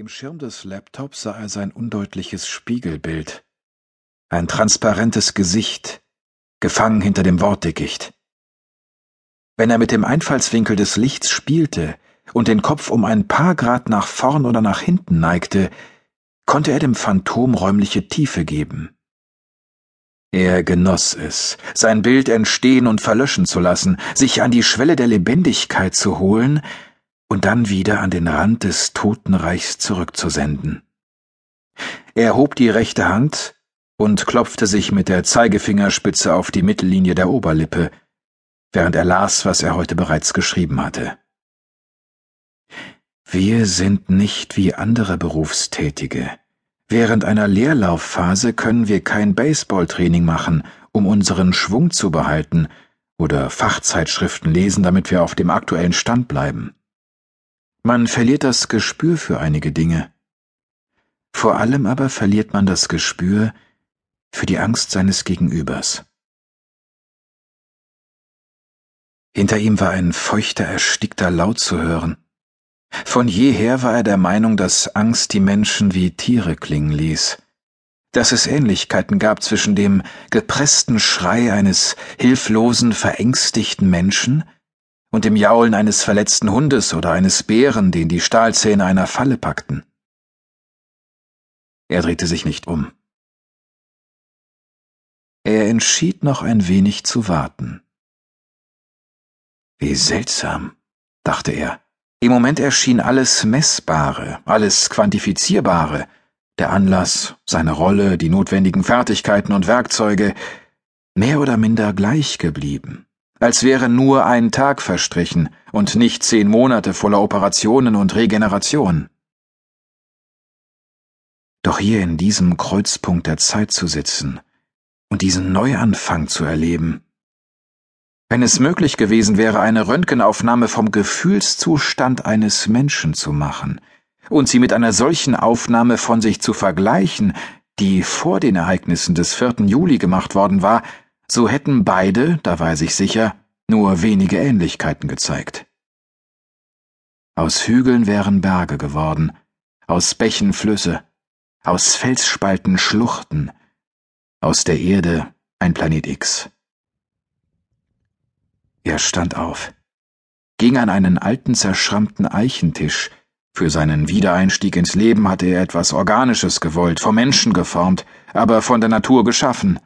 Im Schirm des Laptops sah er sein undeutliches Spiegelbild. Ein transparentes Gesicht, gefangen hinter dem Wortdickicht. Wenn er mit dem Einfallswinkel des Lichts spielte und den Kopf um ein paar Grad nach vorn oder nach hinten neigte, konnte er dem Phantom räumliche Tiefe geben. Er genoss es, sein Bild entstehen und verlöschen zu lassen, sich an die Schwelle der Lebendigkeit zu holen, und dann wieder an den Rand des Totenreichs zurückzusenden. Er hob die rechte Hand und klopfte sich mit der Zeigefingerspitze auf die Mittellinie der Oberlippe, während er las, was er heute bereits geschrieben hatte. Wir sind nicht wie andere Berufstätige. Während einer Leerlaufphase können wir kein Baseballtraining machen, um unseren Schwung zu behalten, oder Fachzeitschriften lesen, damit wir auf dem aktuellen Stand bleiben. Man verliert das Gespür für einige Dinge. Vor allem aber verliert man das Gespür für die Angst seines Gegenübers. Hinter ihm war ein feuchter, erstickter Laut zu hören. Von jeher war er der Meinung, dass Angst die Menschen wie Tiere klingen ließ, dass es Ähnlichkeiten gab zwischen dem gepressten Schrei eines hilflosen, verängstigten Menschen und dem Jaulen eines verletzten Hundes oder eines Bären, den die Stahlzähne einer Falle packten. Er drehte sich nicht um. Er entschied noch ein wenig zu warten. Wie seltsam, dachte er. Im Moment erschien alles Messbare, alles Quantifizierbare, der Anlass, seine Rolle, die notwendigen Fertigkeiten und Werkzeuge, mehr oder minder gleich geblieben als wäre nur ein Tag verstrichen und nicht zehn Monate voller Operationen und Regeneration. Doch hier in diesem Kreuzpunkt der Zeit zu sitzen und diesen Neuanfang zu erleben, wenn es möglich gewesen wäre, eine Röntgenaufnahme vom Gefühlszustand eines Menschen zu machen und sie mit einer solchen Aufnahme von sich zu vergleichen, die vor den Ereignissen des 4. Juli gemacht worden war, so hätten beide, da war er sich sicher, nur wenige Ähnlichkeiten gezeigt. Aus Hügeln wären Berge geworden, aus Bächen Flüsse, aus Felsspalten Schluchten, aus der Erde ein Planet X. Er stand auf, ging an einen alten zerschrammten Eichentisch, für seinen Wiedereinstieg ins Leben hatte er etwas Organisches gewollt, vom Menschen geformt, aber von der Natur geschaffen,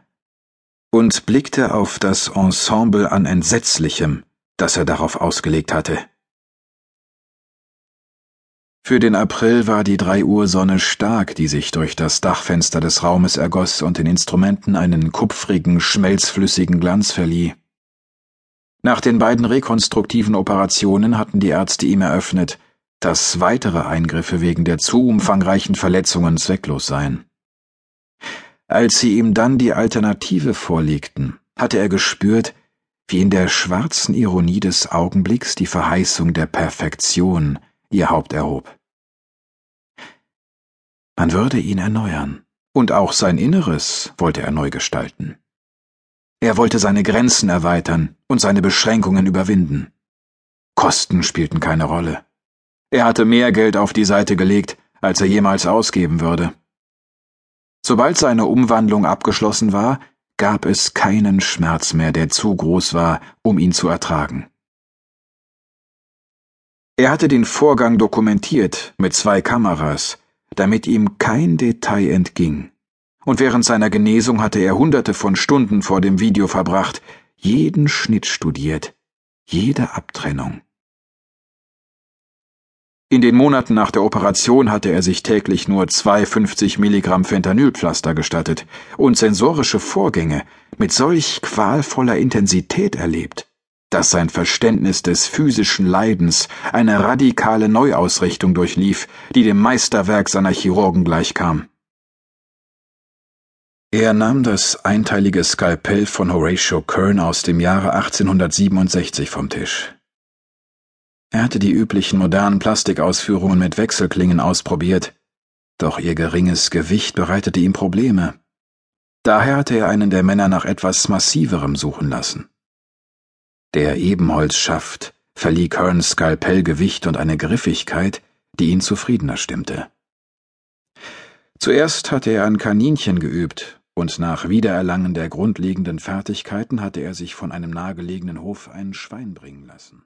und blickte auf das Ensemble an Entsetzlichem, das er darauf ausgelegt hatte. Für den April war die drei Uhr Sonne stark, die sich durch das Dachfenster des Raumes ergoss und den Instrumenten einen kupfrigen, schmelzflüssigen Glanz verlieh. Nach den beiden rekonstruktiven Operationen hatten die Ärzte ihm eröffnet, dass weitere Eingriffe wegen der zu umfangreichen Verletzungen zwecklos seien. Als sie ihm dann die Alternative vorlegten, hatte er gespürt, wie in der schwarzen Ironie des Augenblicks die Verheißung der Perfektion ihr Haupt erhob. Man würde ihn erneuern, und auch sein Inneres wollte er neu gestalten. Er wollte seine Grenzen erweitern und seine Beschränkungen überwinden. Kosten spielten keine Rolle. Er hatte mehr Geld auf die Seite gelegt, als er jemals ausgeben würde. Sobald seine Umwandlung abgeschlossen war, gab es keinen Schmerz mehr, der zu groß war, um ihn zu ertragen. Er hatte den Vorgang dokumentiert mit zwei Kameras, damit ihm kein Detail entging. Und während seiner Genesung hatte er hunderte von Stunden vor dem Video verbracht, jeden Schnitt studiert, jede Abtrennung. In den Monaten nach der Operation hatte er sich täglich nur zwei 50 Milligramm Fentanylpflaster gestattet und sensorische Vorgänge mit solch qualvoller Intensität erlebt, dass sein Verständnis des physischen Leidens eine radikale Neuausrichtung durchlief, die dem Meisterwerk seiner Chirurgen gleichkam. Er nahm das einteilige Skalpell von Horatio Kern aus dem Jahre 1867 vom Tisch. Er hatte die üblichen modernen Plastikausführungen mit Wechselklingen ausprobiert, doch ihr geringes Gewicht bereitete ihm Probleme. Daher hatte er einen der Männer nach etwas Massiverem suchen lassen. Der Ebenholzschaft verlieh Kerns Skalpell Gewicht und eine Griffigkeit, die ihn zufriedener stimmte. Zuerst hatte er an Kaninchen geübt, und nach Wiedererlangen der grundlegenden Fertigkeiten hatte er sich von einem nahegelegenen Hof ein Schwein bringen lassen.